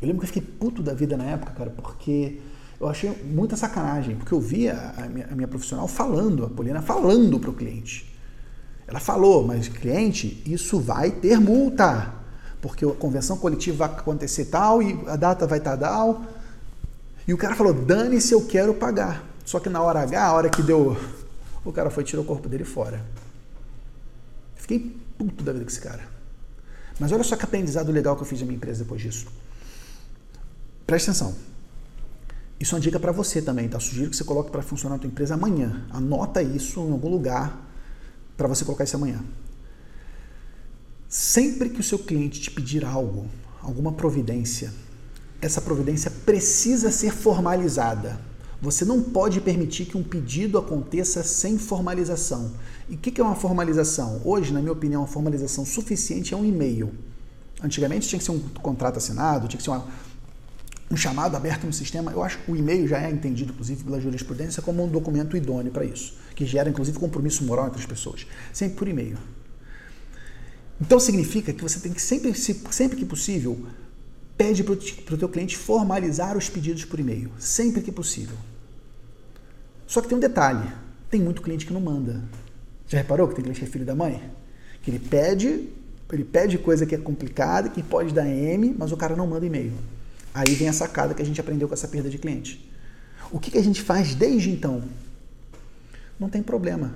Eu lembro que eu fiquei puto da vida na época, cara, porque eu achei muita sacanagem, porque eu via a minha, a minha profissional falando, a Poliana falando para o cliente. Ela falou, mas cliente, isso vai ter multa, porque a convenção coletiva vai acontecer tal e a data vai estar tal. E o cara falou, dane-se, eu quero pagar. Só que na hora H, a hora que deu, o cara foi tirou o corpo dele fora. Fiquei puto da vida com esse cara. Mas olha só que aprendizado legal que eu fiz na minha empresa depois disso. Preste atenção. Isso é uma dica para você também, tá? Sugiro que você coloque para funcionar na tua empresa amanhã. Anota isso em algum lugar para você colocar isso amanhã. Sempre que o seu cliente te pedir algo, alguma providência, essa providência precisa ser formalizada. Você não pode permitir que um pedido aconteça sem formalização. E o que é uma formalização? Hoje, na minha opinião, uma formalização suficiente é um e-mail. Antigamente tinha que ser um contrato assinado, tinha que ser uma, um chamado aberto no sistema. Eu acho que o e-mail já é entendido, inclusive, pela jurisprudência como um documento idôneo para isso, que gera, inclusive, compromisso moral entre as pessoas. Sempre por e-mail. Então significa que você tem que sempre, sempre que possível, pede para o teu cliente formalizar os pedidos por e-mail, sempre que possível. Só que tem um detalhe, tem muito cliente que não manda. Já reparou que tem cliente que é filho da mãe? Que ele pede, ele pede coisa que é complicada, que pode dar M, mas o cara não manda e-mail. Aí vem a sacada que a gente aprendeu com essa perda de cliente. O que, que a gente faz desde então? Não tem problema.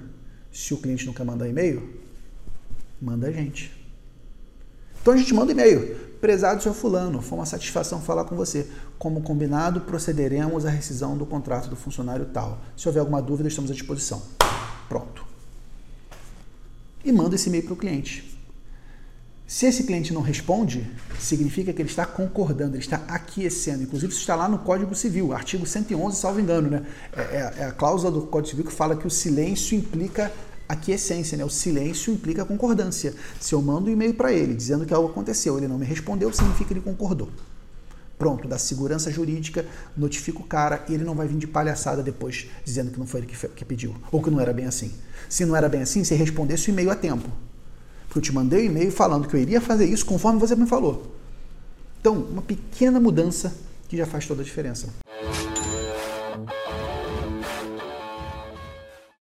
Se o cliente não quer mandar e-mail, manda a gente. Então a gente manda e-mail. Prezado seu fulano, foi uma satisfação falar com você. Como combinado, procederemos à rescisão do contrato do funcionário tal. Se houver alguma dúvida, estamos à disposição. Pronto. E manda esse e-mail para o cliente. Se esse cliente não responde, significa que ele está concordando, ele está aquecendo. Inclusive, isso está lá no Código Civil, artigo 111, salvo engano, né? É, é, é a cláusula do Código Civil que fala que o silêncio implica aquiescência, né? O silêncio implica concordância. Se eu mando um e-mail para ele dizendo que algo aconteceu, ele não me respondeu, significa que ele concordou. Pronto, dá segurança jurídica, notifica o cara e ele não vai vir de palhaçada depois dizendo que não foi ele que, que pediu, ou que não era bem assim. Se não era bem assim, você respondesse o e-mail a tempo. Porque eu te mandei um e-mail falando que eu iria fazer isso conforme você me falou. Então, uma pequena mudança que já faz toda a diferença.